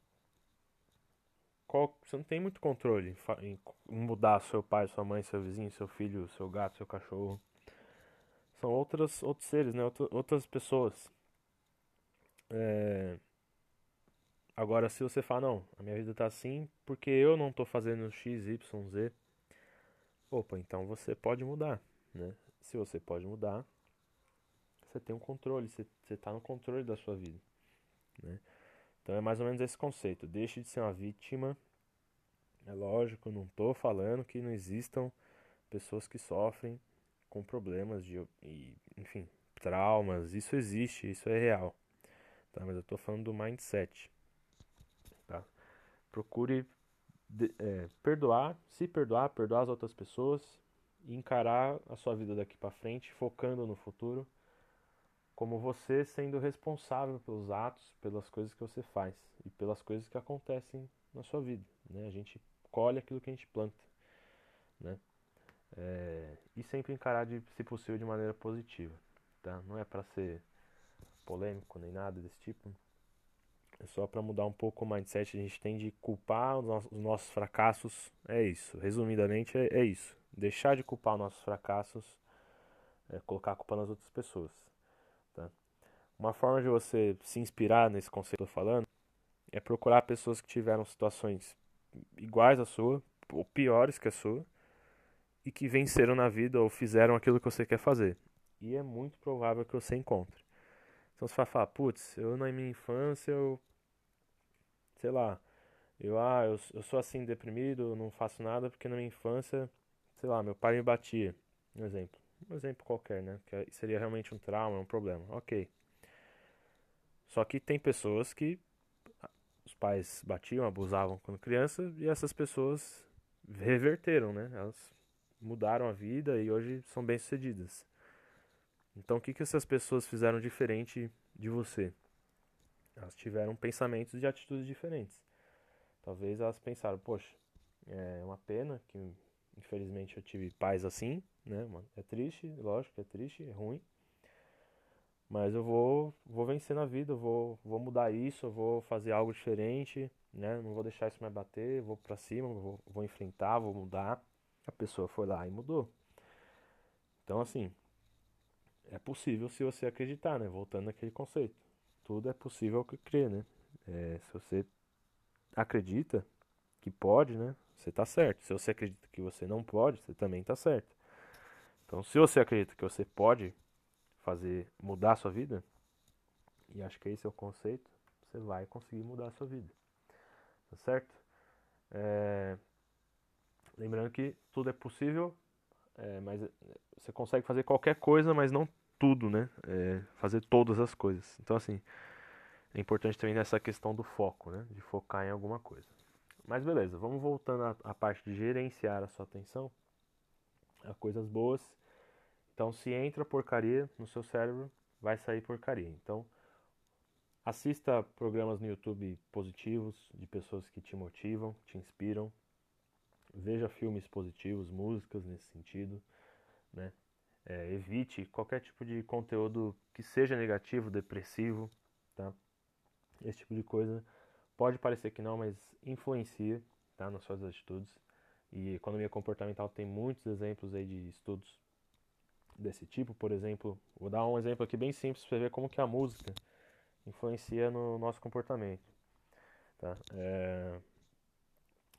Qual, você não tem muito controle em, mudar seu pai, sua mãe, seu vizinho, seu filho, seu gato, seu cachorro. São outras, outros seres, né? outras pessoas. É... Agora, se você fala, não, a minha vida tá assim porque eu não tô fazendo X, Y, Z. Opa, então você pode mudar, né? Se você pode mudar, você tem um controle, você, você tá no controle da sua vida, né? Então é mais ou menos esse conceito. Deixe de ser uma vítima. É lógico, não tô falando que não existam pessoas que sofrem com problemas de, enfim, traumas. Isso existe, isso é real. Tá? Mas eu tô falando do mindset. Procure é, perdoar, se perdoar, perdoar as outras pessoas e encarar a sua vida daqui para frente, focando no futuro, como você sendo responsável pelos atos, pelas coisas que você faz e pelas coisas que acontecem na sua vida. Né? A gente colhe aquilo que a gente planta. Né? É, e sempre encarar, de, se possível, de maneira positiva. Tá? Não é para ser polêmico nem nada desse tipo. Só para mudar um pouco o mindset. A gente tem de culpar os nossos fracassos. É isso. Resumidamente, é, é, isso. Deixar de culpar os nossos fracassos. É colocar a culpa nas outras pessoas. Tá? Uma forma de você se inspirar nesse conceito que eu tô falando é procurar pessoas que tiveram situações iguais à sua, ou piores que a sua, e que venceram na vida ou fizeram aquilo que você quer fazer. E é muito provável que você encontre. Então você vai falar, putz, eu na minha infância, eu. Sei lá. Eu, ah, eu, eu sou assim deprimido, não faço nada porque na minha infância, sei lá, meu pai me batia. Um exemplo. Um exemplo qualquer, né? Que seria realmente um trauma, um problema. Ok. Só que tem pessoas que os pais batiam, abusavam quando criança e essas pessoas reverteram, né? Elas mudaram a vida e hoje são bem-sucedidas. Então, o que, que essas pessoas fizeram diferente de você? Elas tiveram pensamentos e atitudes diferentes. Talvez elas pensaram, poxa, é uma pena que infelizmente eu tive pais assim, né? É triste, lógico que é triste, é ruim. Mas eu vou, vou vencer na vida, eu vou, vou mudar isso, eu vou fazer algo diferente, né? Não vou deixar isso me bater, vou para cima, vou, vou enfrentar, vou mudar. A pessoa foi lá e mudou. Então, assim, é possível se você acreditar, né? Voltando naquele conceito. Tudo é possível que crê, né? É, se você acredita que pode, né? Você está certo. Se você acredita que você não pode, você também está certo. Então, se você acredita que você pode fazer mudar a sua vida, e acho que esse é o conceito, você vai conseguir mudar a sua vida. Tá certo? É, Lembrando que tudo é possível, é, mas é, você consegue fazer qualquer coisa, mas não tudo, né? É, fazer todas as coisas. Então, assim, é importante também nessa questão do foco, né? De focar em alguma coisa. Mas beleza, vamos voltando à, à parte de gerenciar a sua atenção a coisas boas. Então, se entra porcaria no seu cérebro, vai sair porcaria. Então, assista programas no YouTube positivos, de pessoas que te motivam, te inspiram, veja filmes positivos, músicas nesse sentido, né? É, evite qualquer tipo de conteúdo que seja negativo, depressivo, tá? Esse tipo de coisa pode parecer que não, mas influencia, tá? Nas suas atitudes. E economia comportamental tem muitos exemplos aí de estudos desse tipo, por exemplo, vou dar um exemplo aqui bem simples para ver como que a música influencia no nosso comportamento, tá? É,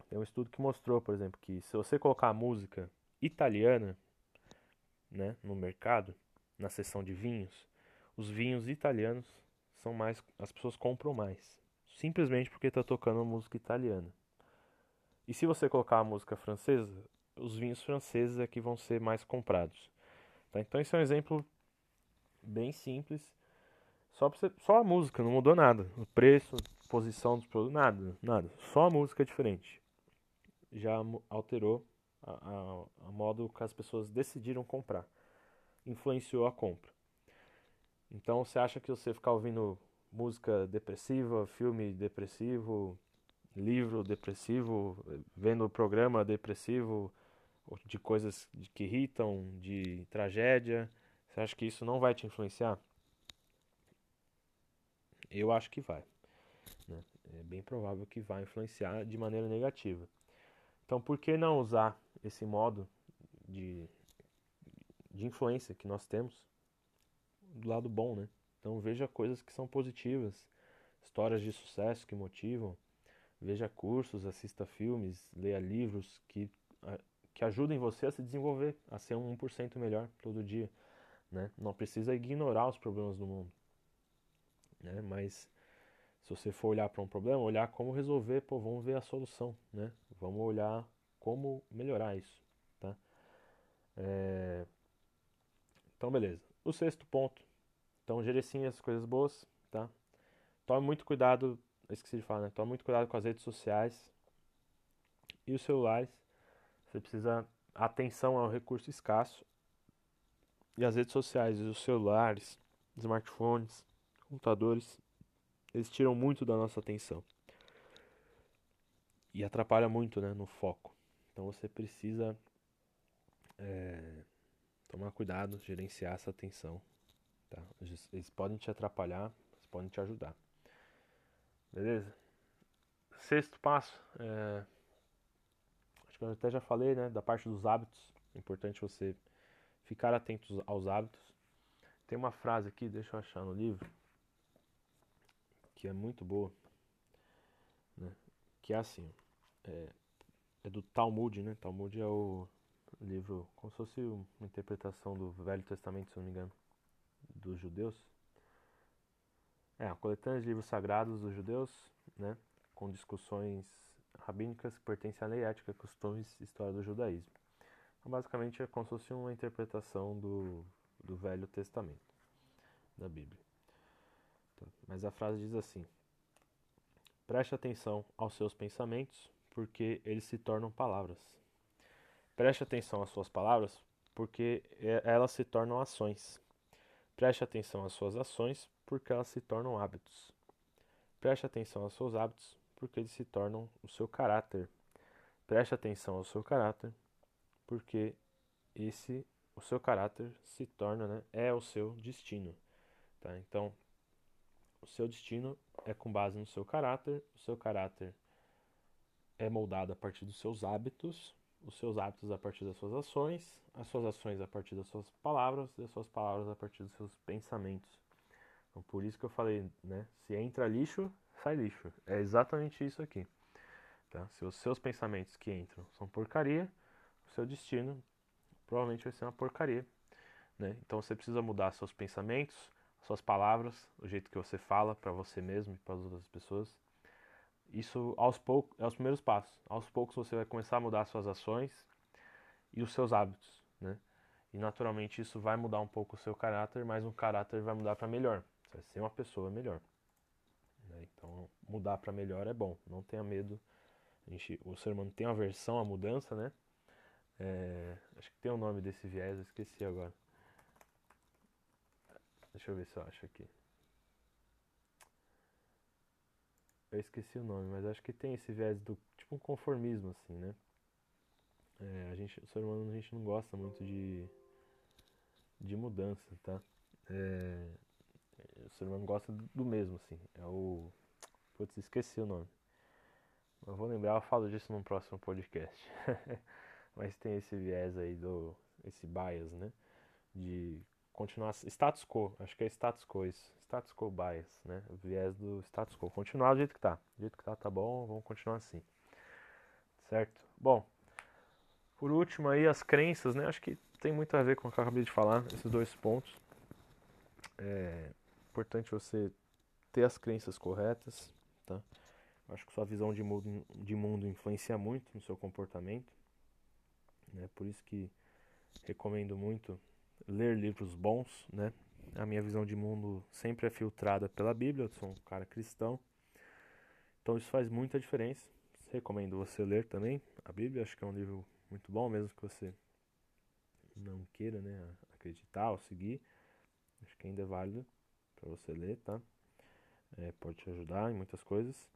tem um estudo que mostrou, por exemplo, que se você colocar música italiana né, no mercado, na seção de vinhos, os vinhos italianos são mais. as pessoas compram mais. Simplesmente porque está tocando música italiana. E se você colocar a música francesa, os vinhos franceses é que vão ser mais comprados. Tá? Então esse é um exemplo bem simples. Só, você, só a música, não mudou nada. O preço, posição dos produtos, nada, nada. Só a música é diferente já alterou a, a, modo que as pessoas decidiram comprar. Influenciou a compra. Então você acha que você ficar ouvindo música depressiva, filme depressivo, livro depressivo, vendo programa depressivo, de coisas que irritam, de tragédia, você acha que isso não vai te influenciar? Eu acho que vai. Né? É bem provável que vai influenciar de maneira negativa. Então, por que não usar esse modo de, de influência que nós temos do lado bom, né? Então, veja coisas que são positivas, histórias de sucesso que motivam, veja cursos, assista filmes, leia livros que, que ajudem você a se desenvolver, a ser um 1% melhor todo dia. Né? Não precisa ignorar os problemas do mundo. Né? Mas se você for olhar para um problema, olhar como resolver, pô, vamos ver a solução. Né? Vamos olhar como melhorar isso. Tá? É... Então, beleza. O sexto ponto. Então, gerenciem as coisas boas. Tá? Tome muito cuidado esqueci de falar, né? Toma muito cuidado com as redes sociais e os celulares. Você precisa. Atenção é um recurso escasso. E as redes sociais os celulares, smartphones, computadores, eles tiram muito da nossa atenção. E atrapalha muito né, no foco. Então você precisa é, tomar cuidado, gerenciar essa atenção. Tá? Eles podem te atrapalhar, eles podem te ajudar. Beleza? Sexto passo, é... acho que eu até já falei, né, da parte dos hábitos. É importante você ficar atento aos hábitos. Tem uma frase aqui, deixa eu achar no livro, que é muito boa, né? Que é assim, é, é do Talmud, né? Talmud é o livro, como se fosse uma interpretação do Velho Testamento, se não me engano, dos judeus. É, a coletânea de livros sagrados dos judeus, né, com discussões rabínicas que pertencem à lei ética, costumes e história do judaísmo. Então, basicamente, é como se fosse uma interpretação do, do Velho Testamento, da Bíblia. Então, mas a frase diz assim: Preste atenção aos seus pensamentos, porque eles se tornam palavras. Preste atenção às suas palavras, porque elas se tornam ações. Preste atenção às suas ações, porque elas se tornam hábitos. Preste atenção aos seus hábitos, porque eles se tornam o seu caráter. Preste atenção ao seu caráter, porque esse o seu caráter se torna, né, é o seu destino. Tá? Então, o seu destino é com base no seu caráter, o seu caráter é moldado a partir dos seus hábitos, os seus hábitos a partir das suas ações, as suas ações a partir das suas palavras, e as suas palavras a partir dos seus pensamentos. Então, por isso que eu falei, né? Se entra lixo, sai lixo. É exatamente isso aqui. Tá? Se os seus pensamentos que entram são porcaria, o seu destino provavelmente vai ser uma porcaria. Né? Então você precisa mudar seus pensamentos, suas palavras, o jeito que você fala para você mesmo e para as outras pessoas. Isso aos poucos é os primeiros passos. Aos poucos você vai começar a mudar suas ações e os seus hábitos, né? E naturalmente isso vai mudar um pouco o seu caráter, mas o caráter vai mudar para melhor vai ser uma pessoa melhor. Né? Então, mudar para melhor é bom, não tenha medo. A gente, o ser humano tem aversão à mudança, né? É, acho que tem o um nome desse viés, eu esqueci agora. Deixa eu ver se eu acho aqui. Eu esqueci o nome, mas acho que tem esse viés do tipo um conformismo, assim, né? É, a gente, o ser humano a gente não gosta muito de, de mudança, tá? É, o ser humano gosta do mesmo, assim. É o. Putz, esqueci o nome. Mas vou lembrar, eu falo disso num próximo podcast. Mas tem esse viés aí do. Esse bias, né? De continuar. Status quo, acho que é status quo isso. Status quo bias, né? O viés do status quo. Continuar do jeito que tá. Do jeito que tá, tá bom, vamos continuar assim. Certo? Bom. Por último aí, as crenças, né? Acho que tem muito a ver com o que eu acabei de falar, esses dois pontos. É, importante você ter as crenças corretas, tá? Acho que sua visão de mundo, de mundo influencia muito no seu comportamento, né? Por isso que recomendo muito ler livros bons, né? A minha visão de mundo sempre é filtrada pela Bíblia, eu sou um cara cristão. Então isso faz muita diferença. Recomendo você ler também a Bíblia, acho que é um livro muito bom, mesmo que você não queira, né, acreditar ou seguir. Acho que ainda é válido. para você ler, tá? É, pode te ajudar em muitas coisas.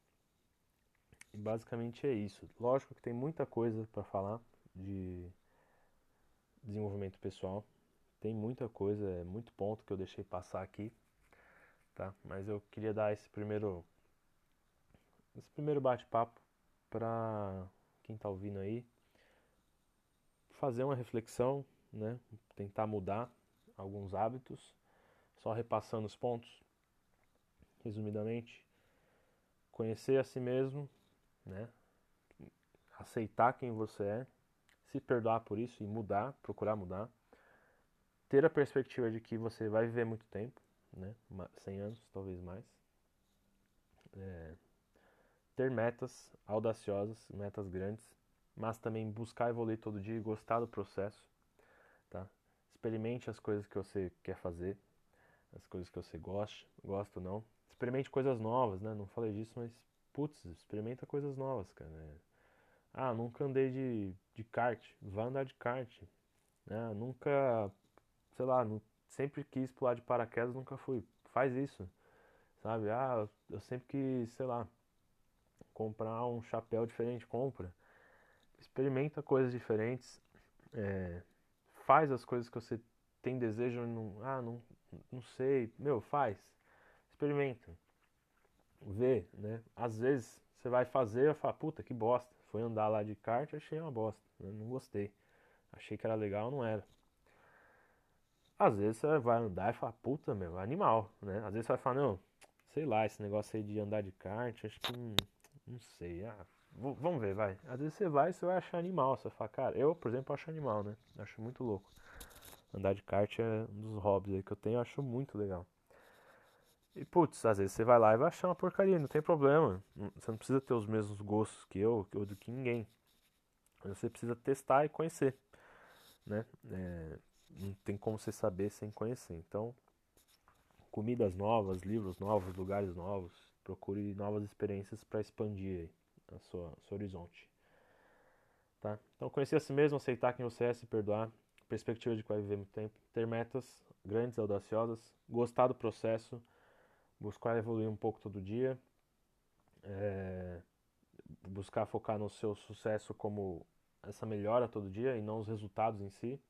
E basicamente é isso. Lógico que tem muita coisa para falar de desenvolvimento pessoal. Tem muita coisa, é muito ponto que eu deixei passar aqui, tá? Mas eu queria dar esse primeiro esse primeiro bate-papo para quem está ouvindo aí fazer uma reflexão, né? Tentar mudar alguns hábitos, só repassando os pontos, resumidamente, conhecer a si mesmo, né? Aceitar quem você é, se perdoar por isso e mudar, procurar mudar, ter a perspectiva de que você vai viver muito tempo, né? 100 anos, talvez mais. É, ter metas audaciosas, metas grandes, mas também buscar evoluir todo dia e gostar do processo, tá? Experimente as coisas que você quer fazer, as coisas que você gosta, gosta ou não. Experimente coisas novas, né? Não falei disso, mas putz, experimenta coisas novas, cara. É. Ah, nunca andei de, de kart, vá andar de kart. Né? Nunca, sei lá, não, sempre quis pular de paraquedas, nunca fui. Faz isso, sabe? Ah, eu sempre quis, sei lá, comprar um chapéu diferente, compra. Experimenta coisas diferentes. É, faz as coisas que você tem desejo. Não, ah, não, não sei. Meu, faz. Experimenta. Vê, né? Às vezes você vai fazer e fala, puta, que bosta. Foi andar lá de kart, achei uma bosta. Né? Não gostei. Achei que era legal, não era. Às vezes você vai andar e fala, puta, meu, animal, né? Às vezes você vai falar, não, sei lá, esse negócio aí de andar de kart, acho que não, não sei. Ah, vamos ver, vai. Às vezes você vai e você vai achar animal. Você vai falar, cara, eu, por exemplo, acho animal, né? Acho muito louco. Andar de kart é um dos hobbies aí que eu tenho, eu acho muito legal. E putz, às vezes você vai lá e vai achar uma porcaria, não tem problema. Você não precisa ter os mesmos gostos que eu ou do que ninguém. Você precisa testar e conhecer, né? É, não tem como você saber sem conhecer. Então, comidas novas, livros novos, lugares novos, procure novas experiências para expandir a sua, seu horizonte. Tá? Então, conhecer a si mesmo, aceitar quem você é, se perdoar, perspectiva de que vai viver muito tempo, ter metas grandes, audaciosas, gostar do processo, buscar evoluir um pouco todo dia, é, buscar focar no seu sucesso como essa melhora todo dia e não os resultados em si,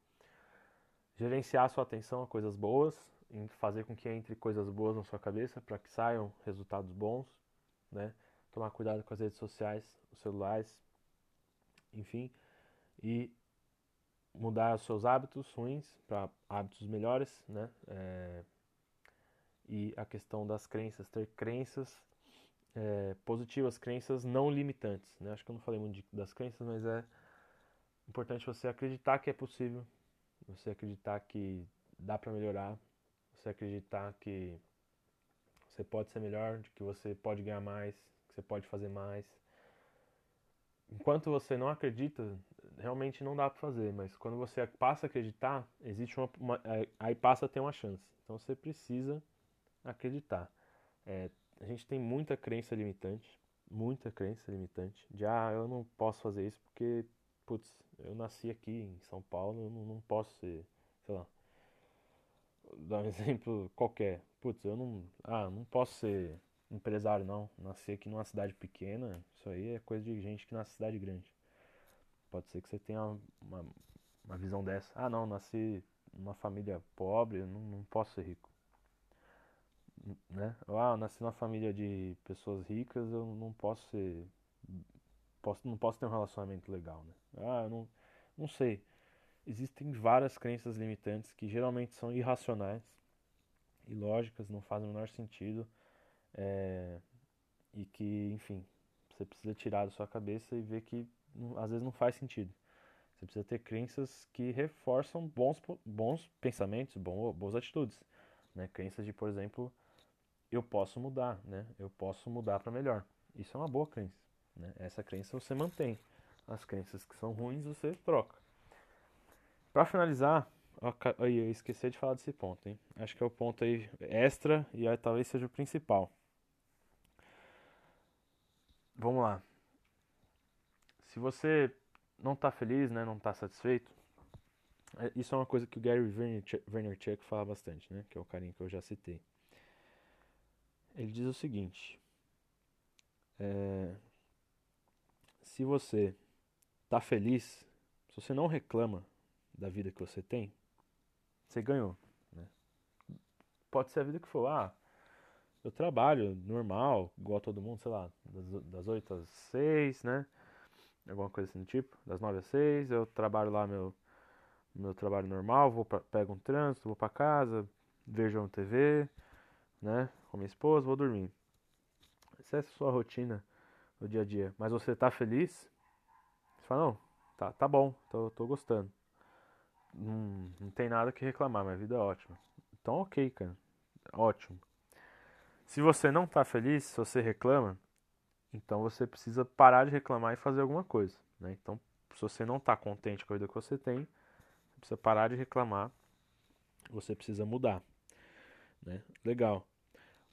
gerenciar sua atenção a coisas boas, em fazer com que entre coisas boas na sua cabeça para que saiam resultados bons, né? Tomar cuidado com as redes sociais, os celulares, enfim, e mudar os seus hábitos ruins para hábitos melhores, né? É, e a questão das crenças, ter crenças é, positivas, crenças não limitantes, né? Acho que eu não falei muito de, das crenças, mas é importante você acreditar que é possível, você acreditar que dá para melhorar, você acreditar que você pode ser melhor, que você pode ganhar mais, que você pode fazer mais. Enquanto você não acredita, realmente não dá para fazer, mas quando você passa a acreditar, existe uma, uma, aí passa a ter uma chance. Então você precisa acreditar. É, a gente tem muita crença limitante, muita crença limitante, de ah, eu não posso fazer isso porque, putz, eu nasci aqui em São Paulo, eu não, não posso ser, sei lá, dar um exemplo qualquer. Putz, eu não. Ah, não posso ser empresário não. Nasci aqui numa cidade pequena. Isso aí é coisa de gente que nasce em cidade grande. Pode ser que você tenha uma, uma visão dessa. Ah não, nasci numa família pobre, não, não posso ser rico. Né? Ah, nasci numa família de pessoas ricas, eu não posso ser. Posso, não posso ter um relacionamento legal, né? Ah, eu não, não sei existem várias crenças limitantes que geralmente são irracionais, ilógicas, não fazem o menor sentido é, e que, enfim, você precisa tirar da sua cabeça e ver que às vezes não faz sentido. Você precisa ter crenças que reforçam bons, bons pensamentos, bons, boas atitudes. Né? Crenças de, por exemplo, eu posso mudar, né? eu posso mudar para melhor. Isso é uma boa crença. Né? Essa crença você mantém. As crenças que são ruins você troca. Para finalizar, eu esqueci de falar desse ponto, hein? Acho que é o ponto aí extra e aí talvez seja o principal. Vamos lá. Se você não está feliz, né, não está satisfeito, é, isso é uma coisa que o Gary Vaynerchuk fala bastante, né, que é o carinho que eu já citei. ele diz o seguinte: é, se você está feliz, se você não reclama da vida que você tem, você ganhou. Né? Pode ser a vida que for. Ah, eu trabalho normal, igual todo mundo, sei lá, das, das 8 às 6, né? Alguma coisa assim do tipo, das 9 às 6, eu trabalho lá meu, meu trabalho normal, vou pra, pego um trânsito, vou para casa, vejo uma TV, né? Com minha esposa, vou dormir. Essa é a sua rotina no dia a dia. Mas você tá feliz? Você fala, não, tá, tá bom, tô, tô gostando. Não, não tem nada que reclamar, minha vida é ótima. Então, ok, cara. Ótimo. Se você não tá feliz, se você reclama, então você precisa parar de reclamar e fazer alguma coisa. Né? Então, se você não está contente com a vida que você tem, você precisa parar de reclamar, você precisa mudar. Né? Legal.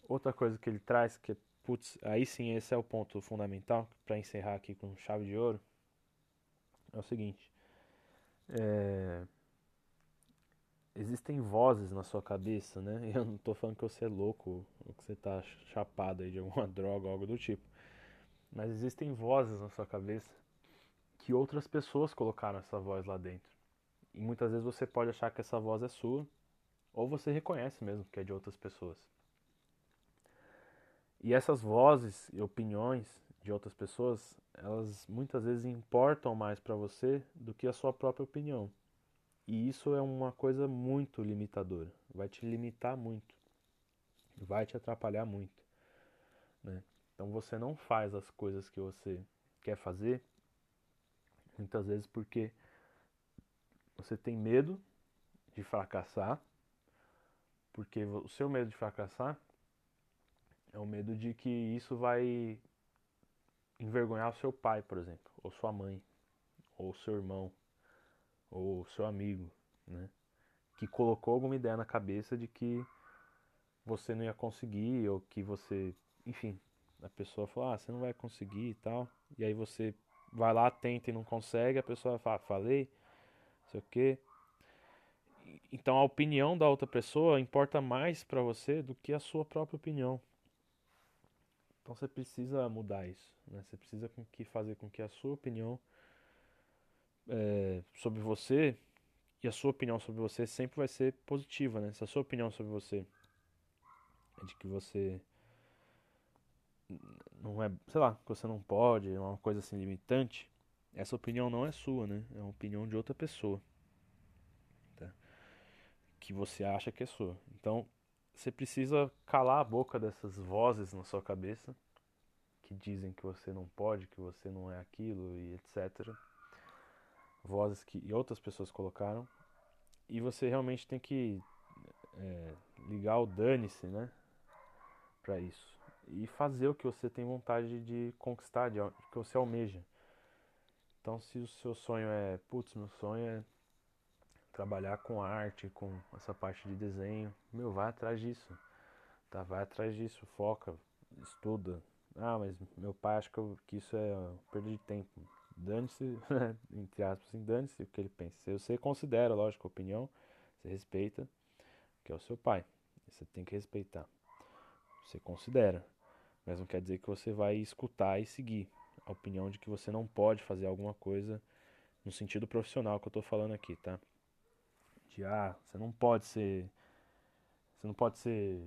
Outra coisa que ele traz, que putz, aí sim esse é o ponto fundamental, para encerrar aqui com chave de ouro, é o seguinte. É... Existem vozes na sua cabeça, né? Eu não estou falando que você é louco, ou que você está chapado aí de alguma droga, algo do tipo. Mas existem vozes na sua cabeça que outras pessoas colocaram essa voz lá dentro. E muitas vezes você pode achar que essa voz é sua, ou você reconhece mesmo que é de outras pessoas. E essas vozes e opiniões de outras pessoas, elas muitas vezes importam mais para você do que a sua própria opinião. E isso é uma coisa muito limitadora, vai te limitar muito, vai te atrapalhar muito. Né? Então você não faz as coisas que você quer fazer, muitas vezes porque você tem medo de fracassar, porque o seu medo de fracassar é o medo de que isso vai envergonhar o seu pai, por exemplo, ou sua mãe, ou seu irmão, ou seu amigo, né? Que colocou alguma ideia na cabeça de que você não ia conseguir, ou que você, enfim, a pessoa fala, ah, você não vai conseguir e tal. E aí você vai lá, tenta e não consegue, a pessoa fala, falei, não sei o quê. Então a opinião da outra pessoa importa mais para você do que a sua própria opinião. Então você precisa mudar isso, né? Você precisa com que fazer com que a sua opinião é, sobre você e a sua opinião sobre você sempre vai ser positiva, né? Se a sua opinião sobre você é de que você não é, sei lá, que você não pode, é uma coisa assim limitante, essa opinião não é sua, né? É uma opinião de outra pessoa. Tá? Que você acha que é sua. Então, você precisa calar a boca dessas vozes na sua cabeça que dizem que você não pode, que você não é aquilo e etc. Vozes que outras pessoas colocaram. E você realmente tem que é, ligar o dane-se, né? Pra isso e fazer o que você tem vontade de conquistar, de, que você almeja. Então, se o seu sonho é, putz, meu sonho é trabalhar com arte, com essa parte de desenho, meu, vai atrás disso. Tá, vai atrás disso, foca, estuda. Ah, mas meu pai acha que, isso é perda de tempo. Dane-se, entre aspas, assim, dane-se o que ele pensa. Você considera, lógico, a opinião, você respeita, que é o seu pai. Você tem que respeitar. Você considera. Mas não quer dizer que você vai escutar e seguir a opinião de que você não pode fazer alguma coisa no sentido profissional que eu estou falando aqui, tá? Ah, você não pode ser. Você não pode ser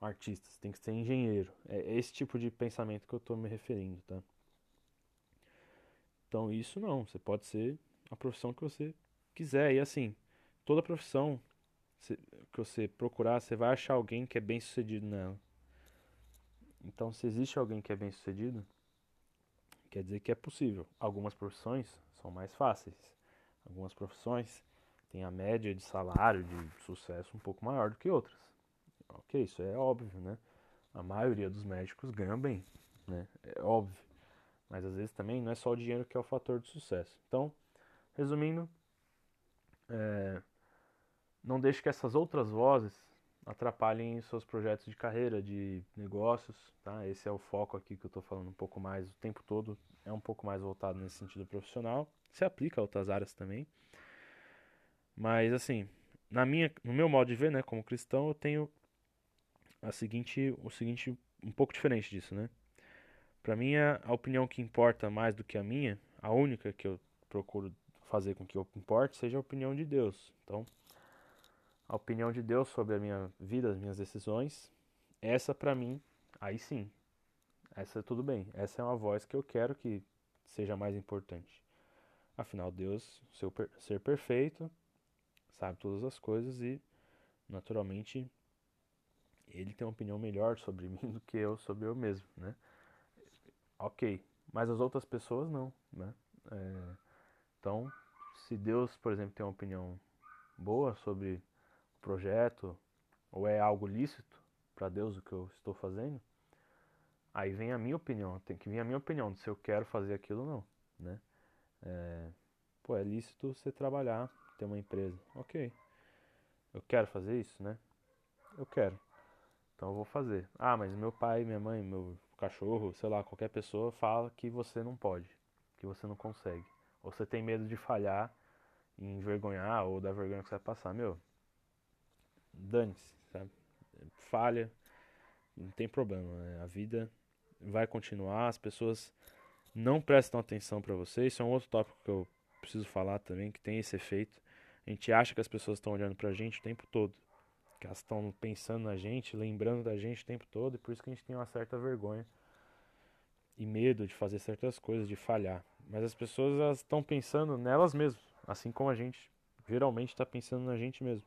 um artista, você tem que ser engenheiro. É esse tipo de pensamento que eu estou me referindo, tá? Então isso não, você pode ser a profissão que você quiser. E assim, toda profissão que você procurar, você vai achar alguém que é bem sucedido nela. Então, se existe alguém que é bem sucedido, quer dizer que é possível. Algumas profissões são mais fáceis. Algumas profissões têm a média de salário, de sucesso um pouco maior do que outras. Ok, isso é óbvio, né? A maioria dos médicos ganha bem, né? É óbvio. Mas às vezes também não é só o dinheiro que é o fator de sucesso. Então, resumindo, é, não deixe que essas outras vozes atrapalhem seus projetos de carreira, de negócios, tá? Esse é o foco aqui que eu estou falando um pouco mais o tempo todo, é um pouco mais voltado nesse sentido profissional. Se aplica a outras áreas também. Mas assim, na minha, no meu modo de ver, né, como cristão, eu tenho a seguinte, o seguinte, um pouco diferente disso, né? Para mim, a, opinião que importa mais do que a minha, a única que eu procuro fazer com que eu importe, seja a opinião de Deus. Então, a opinião de Deus sobre a minha vida, as minhas decisões, essa para mim, aí sim, essa tudo bem. Essa é uma voz que eu quero que seja mais importante. Afinal, Deus, seu ser perfeito, sabe todas as coisas e, naturalmente, ele tem uma opinião melhor sobre mim do que eu sobre eu mesmo, né? Ok, mas as outras pessoas não, né? É, então, se Deus, por exemplo, tem uma opinião boa sobre o projeto ou é algo lícito para Deus o que eu estou fazendo, aí vem a minha opinião, tem que vir a minha opinião de se eu quero fazer aquilo ou não, né? É, pô, é lícito você trabalhar, ter uma empresa, ok? Eu quero fazer isso, né? Eu quero. Então eu vou fazer. Ah, mas meu pai, minha mãe, meu cachorro, sei lá, qualquer pessoa fala que você não pode, que você não consegue. Ou você tem medo de falhar envergonhar ou da vergonha que você vai passar. Meu, dane-se, sabe? Falha, não tem problema. Né? A vida vai continuar, as pessoas não prestam atenção para você. Isso é um outro tópico que eu preciso falar também, que tem esse efeito. A gente acha que as pessoas estão olhando pra gente o tempo todo que elas estão pensando na gente, lembrando da gente o tempo todo, e por isso que a gente tem uma certa vergonha e medo de fazer certas coisas, de falhar. Mas as pessoas elas estão pensando nelas mesmas, assim como a gente geralmente está pensando na gente mesmo.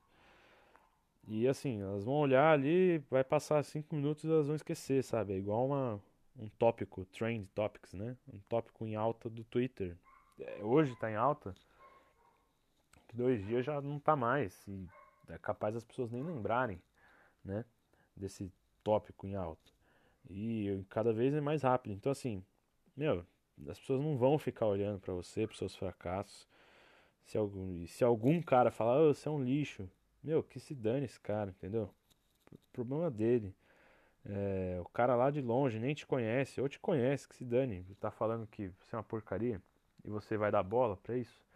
E assim, elas vão olhar ali, vai passar cinco minutos e elas vão esquecer, sabe? É igual uma, um tópico, trend topics, né? Um tópico em alta do Twitter. É, hoje está em alta, dois dias já não está mais. E é capaz as pessoas nem lembrarem, né, desse tópico em alto. E cada vez é mais rápido. Então assim, meu, as pessoas não vão ficar olhando para você, para seus fracassos. Se algum, se algum cara falar, oh, você é um lixo, meu, que se dane esse cara, entendeu? problema dele. É, o cara lá de longe nem te conhece, ou te conhece, que se dane. Tá falando que você é uma porcaria e você vai dar bola para isso.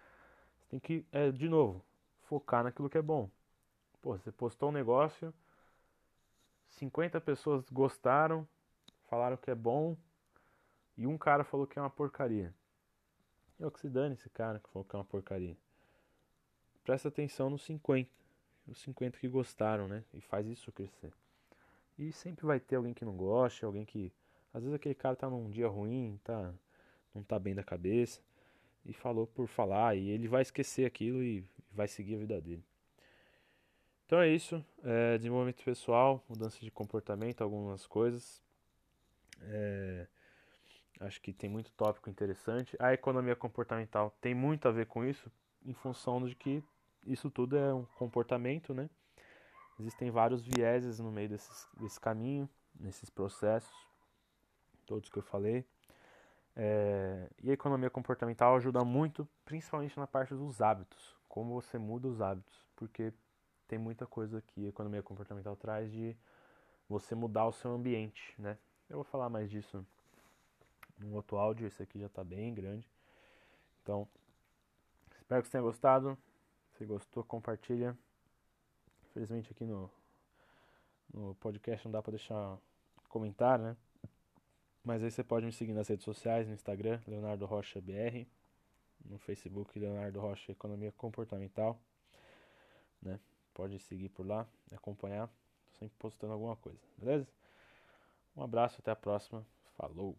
Tem que, é, de novo, focar naquilo que é bom. Pô, você postou um negócio, 50 pessoas gostaram, falaram que é bom, e um cara falou que é uma porcaria. Eu que se dane esse cara que falou que é uma porcaria. Presta atenção nos 50. Os 50 que gostaram, né? E faz isso crescer. E sempre vai ter alguém que não goste, alguém que. Às vezes aquele cara tá num dia ruim, tá, não tá bem da cabeça. E falou por falar. E ele vai esquecer aquilo e vai seguir a vida dele. Então é isso, é, desenvolvimento pessoal, mudança de comportamento, algumas coisas. É, acho que tem muito tópico interessante. A economia comportamental tem muito a ver com isso, em função de que isso tudo é um comportamento, né? Existem vários vieses no meio desses, desse caminho, nesses processos, todos que eu falei. É, e a economia comportamental ajuda muito, principalmente na parte dos hábitos, como você muda os hábitos, porque tem muita coisa que a economia comportamental traz de você mudar o seu ambiente, né? Eu vou falar mais disso num outro áudio, esse aqui já está bem grande. Então, espero que você tenha gostado. Se gostou, compartilha. Infelizmente aqui no, no podcast não dá para deixar comentário, né? Mas aí você pode me seguir nas redes sociais, no Instagram, Leonardo Rocha BR, no Facebook, Leonardo Rocha Economia Comportamental, né? Pode seguir por lá, acompanhar. Tô sempre postando alguma coisa, beleza? Um abraço, até a próxima. Falou!